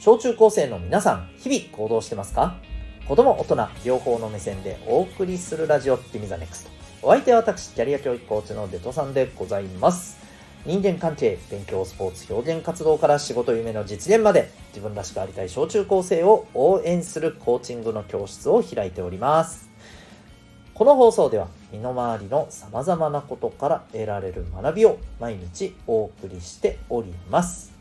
小中高生の皆さん、日々行動してますか？子供、大人、両方の目線でお送りするラジオ、ティミザネクスト。お相手は私、キャリア教育コーチのデトさんでございます。人間関係、勉強、スポーツ、表現活動から仕事、夢の実現まで、自分らしくありたい小中高生を応援するコーチングの教室を開いております。この放送では、身の回りの様々なことから得られる学びを毎日お送りしております。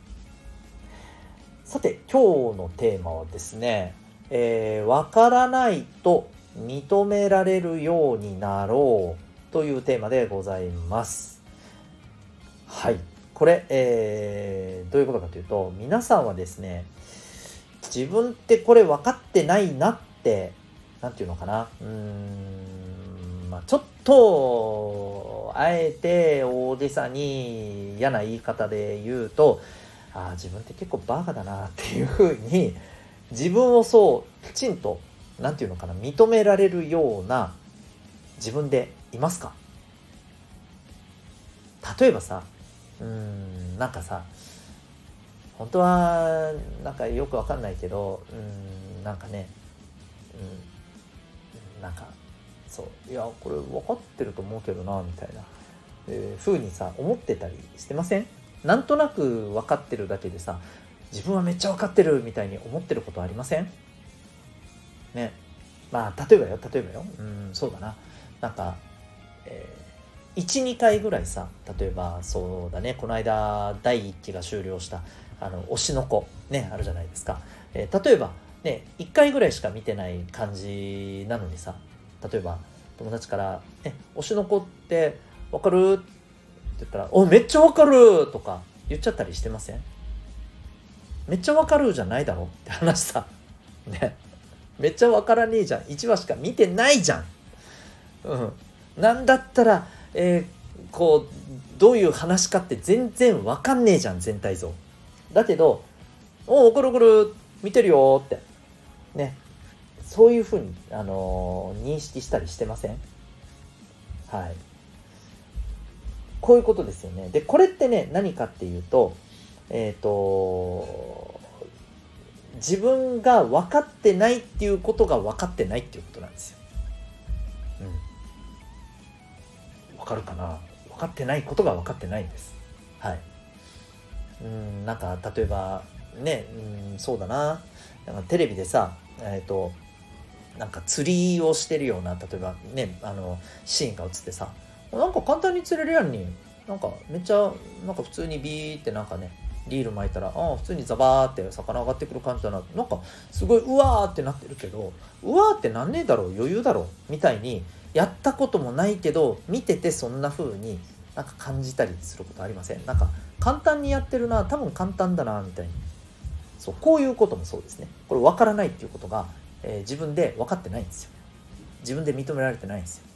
さて、今日のテーマはですね、えー、わからないと認められるようになろうというテーマでございます。はい。これ、えー、どういうことかというと、皆さんはですね、自分ってこれ分かってないなって、なんていうのかな。うーん、まあ、ちょっと、あえて大げさに嫌な言い方で言うと、ああ、自分って結構バカだなっていうふうに、自分をそうきちんと何て言うのかな認められるような自分でいますか？例えばさうんなんかさ本当はなんかよくわかんないけどうんなんかねうんなんかそういやこれ分かってると思うけどなみたいな、えー、風にさ思ってたりしてません？なんとなく分かってるだけでさ自分はめっちゃ分かってるみたいに思ってることありません？ね。まあ例えばよ例えばよ。うんそうだな。なんか、えー、12回ぐらいさ例えばそうだね。この間第1期が終了したあの推しの子ねあるじゃないですか、えー、例えばね1回ぐらいしか見てない感じなのにさ例えば友達から「え推しの子って分かる?」って言ったら「おめっちゃ分かる!」とか言っちゃったりしてませんめっちゃわかるじゃないだろって話さ。ね。めっちゃわからねえじゃん。1話しか見てないじゃん。うん。なんだったら、えー、こう、どういう話かって全然わかんねえじゃん、全体像。だけど、おお、くるくる、見てるよって。ね。そういうふうに、あのー、認識したりしてません？はい。こういうことですよね。で、これってね、何かっていうと、えっ、ー、と自分が分かってないっていうことが分かってないっていうことなんですよ。うん。分かるかな？分かってないことが分かってないんです。はい。うんなんか例えばねうんそうだななんかテレビでさえっ、ー、となんか釣りをしてるような例えばねあのシーンが映ってさなんか簡単に釣れるやんに。なんかめっちゃなんか普通にビーってなんかねリール巻いたらあ普通にザバーって魚上がってくる感じだな。なんかすごいうわーってなってるけどうわーってなんねえだろう余裕だろうみたいにやったこともないけど見ててそんな風になんか感じたりすることありません。なんか簡単にやってるな多分簡単だなみたいに。そうこういうこともそうですね。これ分からないっていうことが、えー、自分で分かってないんですよ。自分で認められてないんですよ。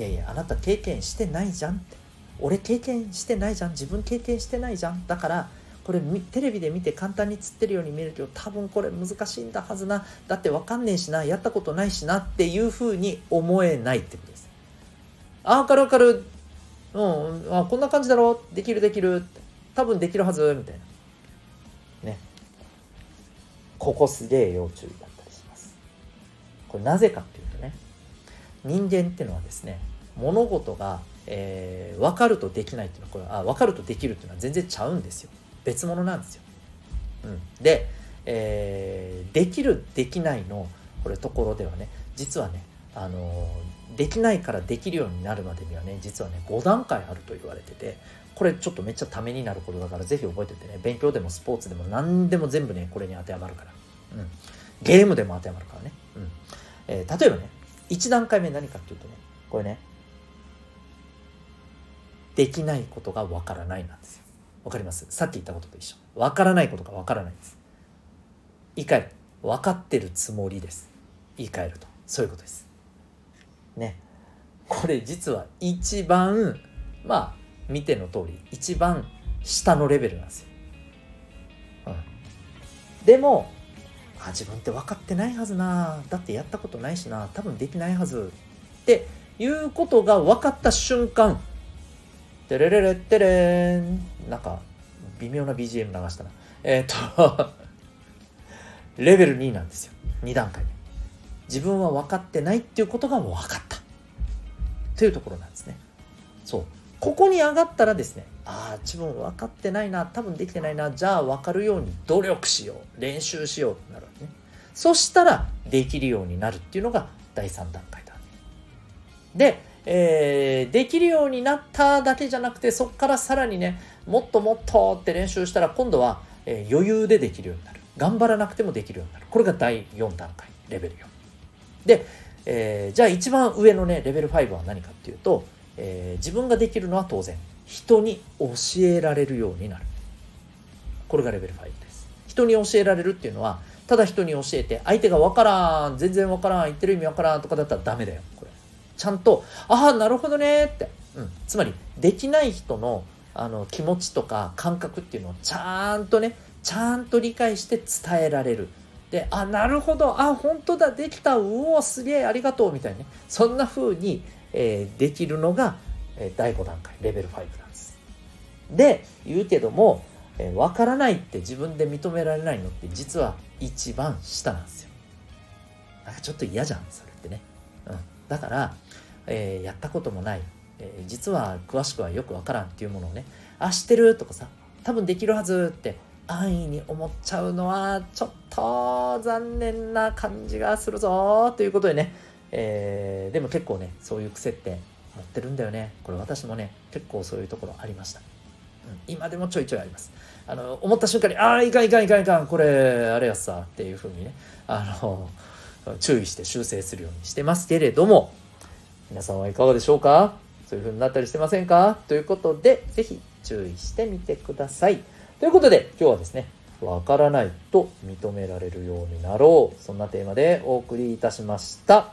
いやいやあなた経験してないじゃんって。俺経験してないじゃん。自分経験してないじゃん。だからこれテレビで見て簡単に釣ってるように見えるけど多分これ難しいんだはずな。だって分かんねえしな。やったことないしな。っていうふうに思えないってことです。あ分かる分かる。うん。あこんな感じだろ。できるできる。多分できるはず。みたいな。ね。ここすげえ要注意だったりします。これなぜかっていう。人間っていうのはですね物事がえー、分かるとできないっていうのはこれあ分かるとできるっていうのは全然ちゃうんですよ。別物なんですよ。うん、で、えー、できるできないのこれところではね実はねあのできないからできるようになるまでにはね実はね5段階あると言われててこれちょっとめっちゃためになることだから是非覚えててね勉強でもスポーツでも何でも全部ねこれに当てはまるから、うん、ゲームでも当てはまるからね、うん。えー、例えばね1段階目何かっていうとねこれねできないことがわからないなんですよ。わかります？さっき言ったことと一緒。わからないことがわからないんです。言い換える。分かってるつもりです。言い換えると。そういうことです。ね。これ実は一番、まあ、見ての通り、一番下のレベルなんですよ。うん。でも、あ、自分って分かってないはずな。だってやったことないしな。多分できないはず。っていうことが分かった瞬間、テレレレテレンなんか微妙な BGM 流したな。えっ、ー、とレベル2なんですよ2段階で自分は分かってないっていうことが分かったというところなんですねそうここに上がったらですねああ自分分かってないな多分できてないなじゃあ分かるように努力しよう練習しようってなるわけね。そしたらできるようになるっていうのが第3段階だで、えー、できるようになっただけじゃなくてそこからさらにねもっともっとって練習したら今度は、えー、余裕でできるようになる。頑張らなくてもできるようになる。これが第4段階レベル4で、えー、じゃあ一番上のねレベル5は何かっていうとえー、自分ができるのは当然。人に教えられるようになる。これがレベル5です。人に教えられるっていうのはただ人に教えて相手が分からん全然分からん言ってる意味分からんとかだったらダメだよ。これ。ちゃんとああなるほどねって、うん、つまりできない人のあの気持ちとか感覚っていうのをちゃんとねちゃんと理解して伝えられる。であなるほど。あ本当だ。できた。うおすげえありがとう。みたいなね。そんな風にえー、できるのが、えー、第5段階レベル5なんです。で言うけども、えー、分からないって自分で認められないのって実は一番下なんですよ。なんかちょっと嫌じゃんそれってね。うん、だから、えー、やったこともない、えー、実は詳しくはよく分からんっていうものをねあ知ってるとかさ多分できるはずって安易に思っちゃうのはちょっと残念な感じがするぞということでねえー、でも結構ねそういう癖って持ってるんだよね。これ私もね結構そういうところありました、うん、今でもちょいちょいあります。あの思った瞬間にああいかんいかんいかんいかんこれあれやさっていうふうにねあの注意して修正するようにしてますけれども皆さんはいかがでしょうか？そういう風になったりしてませんか？ということで是非注意してみてください。ということで今日はですねわからないと認められるようになろう。そんなテーマでお送りいたしました。